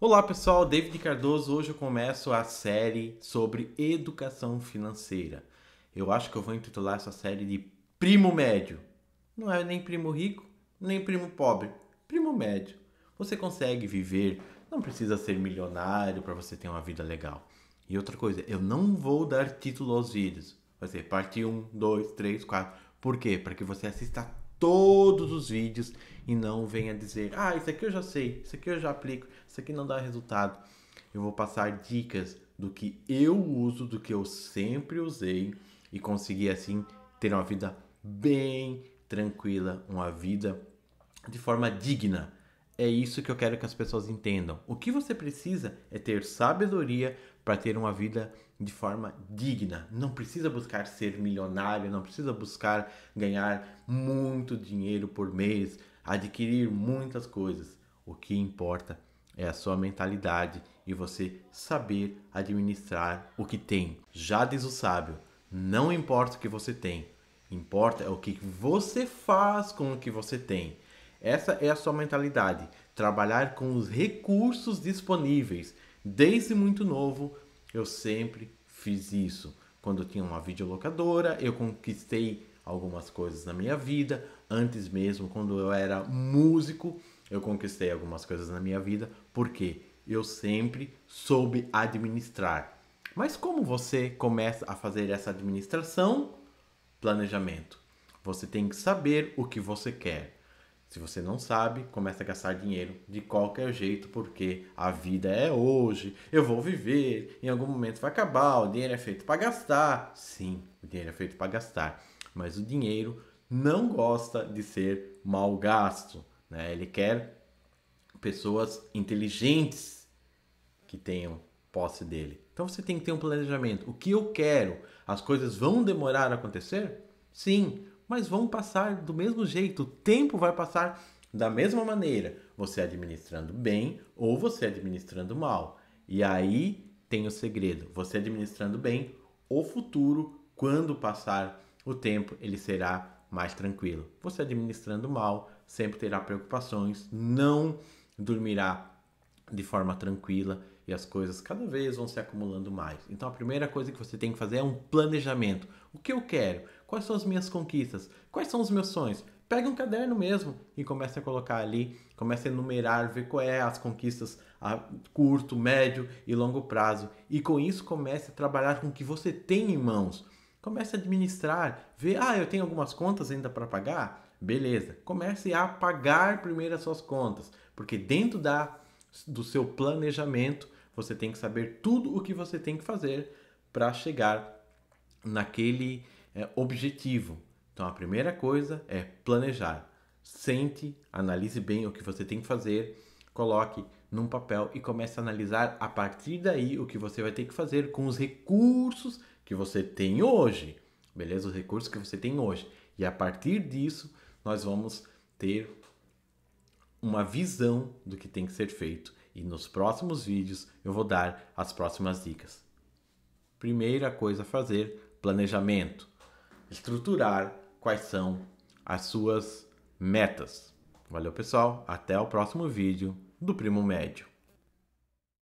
Olá pessoal, David Cardoso. Hoje eu começo a série sobre educação financeira. Eu acho que eu vou intitular essa série de Primo Médio. Não é nem primo rico, nem primo pobre. Primo médio. Você consegue viver, não precisa ser milionário para você ter uma vida legal. E outra coisa, eu não vou dar título aos vídeos. Vai ser parte 1, 2, 3, 4. Por quê? Para que você assista todos os vídeos e não venha dizer, ah, isso aqui eu já sei, isso aqui eu já aplico, isso aqui não dá resultado. Eu vou passar dicas do que eu uso, do que eu sempre usei e conseguir assim ter uma vida bem tranquila, uma vida de forma digna. É isso que eu quero que as pessoas entendam. O que você precisa é ter sabedoria para ter uma vida de forma digna. Não precisa buscar ser milionário, não precisa buscar ganhar muito dinheiro por mês, adquirir muitas coisas. O que importa é a sua mentalidade e você saber administrar o que tem. Já diz o sábio: não importa o que você tem, importa é o que você faz com o que você tem. Essa é a sua mentalidade. Trabalhar com os recursos disponíveis. Desde muito novo, eu sempre fiz isso. Quando eu tinha uma videolocadora, eu conquistei algumas coisas na minha vida. Antes mesmo, quando eu era músico, eu conquistei algumas coisas na minha vida. Porque eu sempre soube administrar. Mas como você começa a fazer essa administração? Planejamento. Você tem que saber o que você quer. Se você não sabe, começa a gastar dinheiro de qualquer jeito, porque a vida é hoje, eu vou viver, em algum momento vai acabar, o dinheiro é feito para gastar. Sim, o dinheiro é feito para gastar, mas o dinheiro não gosta de ser mal gasto, né? Ele quer pessoas inteligentes que tenham posse dele. Então você tem que ter um planejamento. O que eu quero? As coisas vão demorar a acontecer? Sim, mas vão passar do mesmo jeito. O tempo vai passar da mesma maneira, você administrando bem ou você administrando mal. E aí tem o segredo: você administrando bem, o futuro, quando passar o tempo, ele será mais tranquilo. Você administrando mal, sempre terá preocupações, não dormirá de forma tranquila e as coisas cada vez vão se acumulando mais. Então a primeira coisa que você tem que fazer é um planejamento. O que eu quero? Quais são as minhas conquistas? Quais são os meus sonhos? Pega um caderno mesmo e comece a colocar ali, comece a enumerar, ver qual é as conquistas a curto, médio e longo prazo. E com isso comece a trabalhar com o que você tem em mãos. Comece a administrar, ver, ah, eu tenho algumas contas ainda para pagar? Beleza. Comece a pagar primeiro as suas contas, porque dentro da do seu planejamento você tem que saber tudo o que você tem que fazer para chegar naquele é, objetivo. Então a primeira coisa é planejar. Sente, analise bem o que você tem que fazer, coloque num papel e comece a analisar a partir daí o que você vai ter que fazer com os recursos que você tem hoje. Beleza? Os recursos que você tem hoje. E a partir disso, nós vamos ter uma visão do que tem que ser feito e nos próximos vídeos eu vou dar as próximas dicas. Primeira coisa a fazer: planejamento. Estruturar quais são as suas metas. Valeu, pessoal. Até o próximo vídeo do Primo Médio.